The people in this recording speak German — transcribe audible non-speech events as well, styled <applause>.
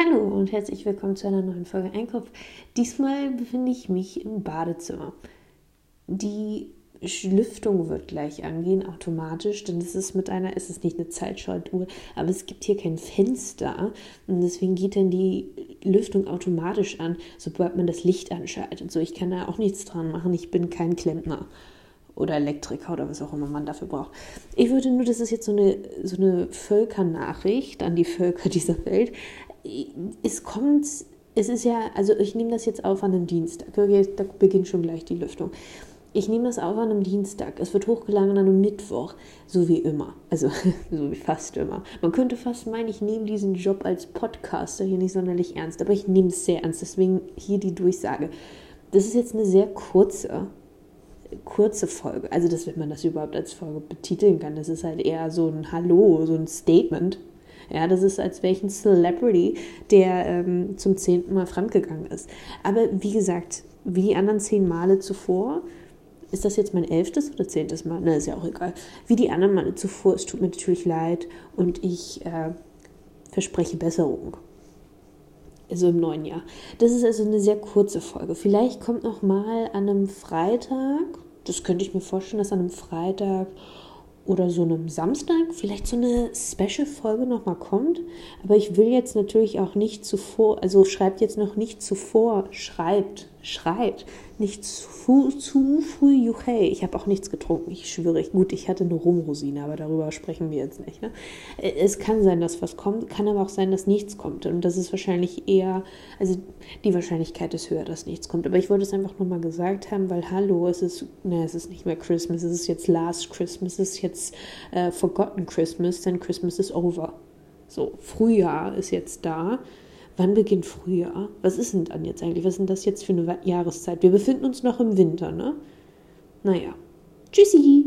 Hallo und herzlich willkommen zu einer neuen Folge Einkopf. Diesmal befinde ich mich im Badezimmer. Die Lüftung wird gleich angehen, automatisch, denn es ist mit einer, es ist nicht eine Zeitschaltuhr, aber es gibt hier kein Fenster und deswegen geht dann die Lüftung automatisch an, sobald man das Licht anschaltet. So, ich kann da auch nichts dran machen, ich bin kein Klempner oder Elektriker oder was auch immer man dafür braucht. Ich würde nur, das ist jetzt so eine, so eine Völkernachricht an die Völker dieser Welt. Es kommt, es ist ja, also ich nehme das jetzt auf an einem Dienstag. Da beginnt schon gleich die Lüftung. Ich nehme das auf an einem Dienstag. Es wird hochgeladen an einem Mittwoch, so wie immer. Also <laughs> so wie fast immer. Man könnte fast meinen, ich nehme diesen Job als Podcaster hier nicht sonderlich ernst, aber ich nehme es sehr ernst. Deswegen hier die Durchsage. Das ist jetzt eine sehr kurze, kurze Folge. Also, dass man das überhaupt als Folge betiteln kann. Das ist halt eher so ein Hallo, so ein Statement. Ja, das ist, als ein Celebrity, der ähm, zum zehnten Mal fremdgegangen ist. Aber wie gesagt, wie die anderen zehn Male zuvor, ist das jetzt mein elftes oder zehntes Mal? Na, ist ja auch egal. Wie die anderen Male zuvor, es tut mir natürlich leid und ich äh, verspreche Besserung. Also im neuen Jahr. Das ist also eine sehr kurze Folge. Vielleicht kommt noch mal an einem Freitag, das könnte ich mir vorstellen, dass an einem Freitag oder so einem Samstag vielleicht so eine Special-Folge nochmal kommt. Aber ich will jetzt natürlich auch nicht zuvor, also schreibt jetzt noch nicht zuvor, schreibt, schreibt nicht zu, zu früh Juchei. Ich habe auch nichts getrunken, ich schwöre. Gut, ich hatte eine Rumrosine, aber darüber sprechen wir jetzt nicht. Ne? Es kann sein, dass was kommt, kann aber auch sein, dass nichts kommt. Und das ist wahrscheinlich eher, also die Wahrscheinlichkeit ist höher, dass nichts kommt. Aber ich wollte es einfach nochmal gesagt haben, weil hallo, es ist, ne, es ist nicht mehr Christmas, es ist jetzt Last Christmas, es ist jetzt äh, Forgotten Christmas, denn Christmas is over. So, Frühjahr ist jetzt da. Wann beginnt Frühjahr? Was ist denn dann jetzt eigentlich? Was ist denn das jetzt für eine Jahreszeit? Wir befinden uns noch im Winter, ne? Naja. Tschüssi!